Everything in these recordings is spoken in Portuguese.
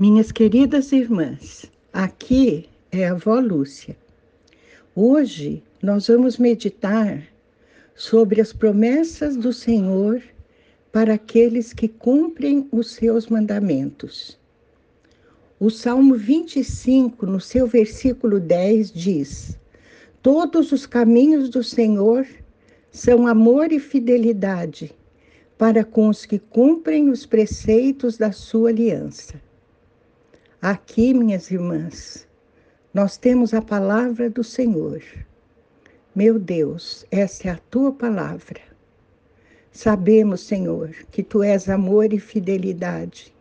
Minhas queridas irmãs, aqui é a avó Lúcia. Hoje nós vamos meditar sobre as promessas do Senhor para aqueles que cumprem os seus mandamentos. O Salmo 25, no seu versículo 10, diz: Todos os caminhos do Senhor são amor e fidelidade para com os que cumprem os preceitos da sua aliança. Aqui, minhas irmãs, nós temos a palavra do Senhor. Meu Deus, essa é a tua palavra. Sabemos, Senhor, que tu és amor e fidelidade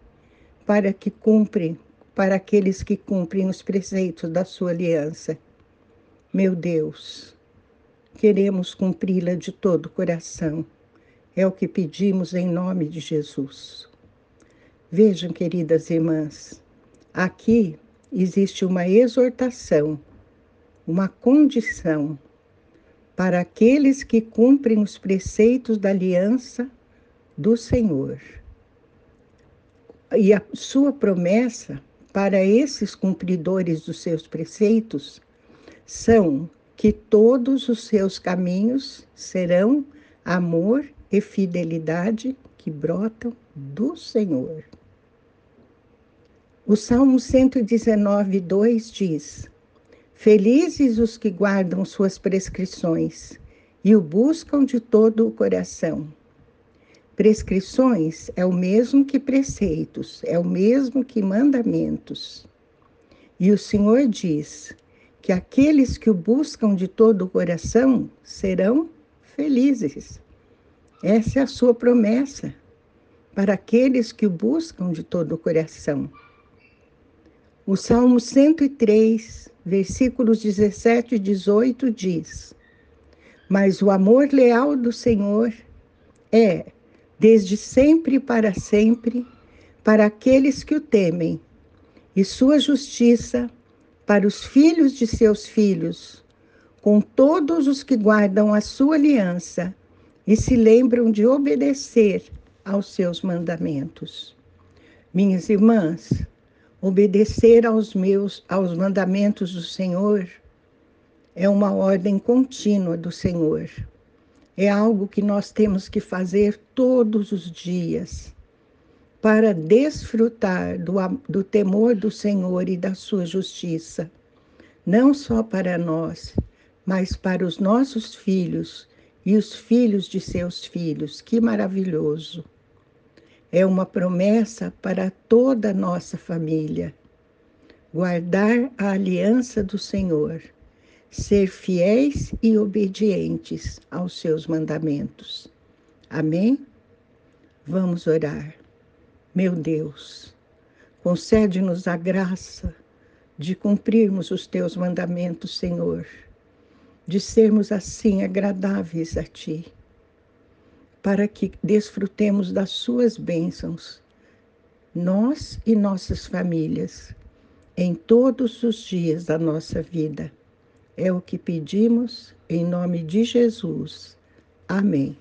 para que cumprem, para aqueles que cumprem os preceitos da sua aliança. Meu Deus, queremos cumpri-la de todo o coração. É o que pedimos em nome de Jesus. Vejam, queridas irmãs, Aqui existe uma exortação, uma condição para aqueles que cumprem os preceitos da aliança do Senhor. E a sua promessa para esses cumpridores dos seus preceitos são que todos os seus caminhos serão amor e fidelidade que brotam do Senhor. O Salmo 119, 2 diz: Felizes os que guardam suas prescrições e o buscam de todo o coração. Prescrições é o mesmo que preceitos, é o mesmo que mandamentos. E o Senhor diz que aqueles que o buscam de todo o coração serão felizes. Essa é a sua promessa para aqueles que o buscam de todo o coração. O Salmo 103, versículos 17 e 18 diz: Mas o amor leal do Senhor é, desde sempre e para sempre, para aqueles que o temem, e sua justiça para os filhos de seus filhos, com todos os que guardam a sua aliança e se lembram de obedecer aos seus mandamentos. Minhas irmãs, Obedecer aos meus, aos mandamentos do Senhor é uma ordem contínua do Senhor. É algo que nós temos que fazer todos os dias para desfrutar do, do temor do Senhor e da sua justiça, não só para nós, mas para os nossos filhos e os filhos de seus filhos. Que maravilhoso! É uma promessa para toda a nossa família. Guardar a aliança do Senhor, ser fiéis e obedientes aos seus mandamentos. Amém? Vamos orar. Meu Deus, concede-nos a graça de cumprirmos os teus mandamentos, Senhor, de sermos assim agradáveis a Ti para que desfrutemos das suas bênçãos, nós e nossas famílias, em todos os dias da nossa vida. É o que pedimos em nome de Jesus. Amém.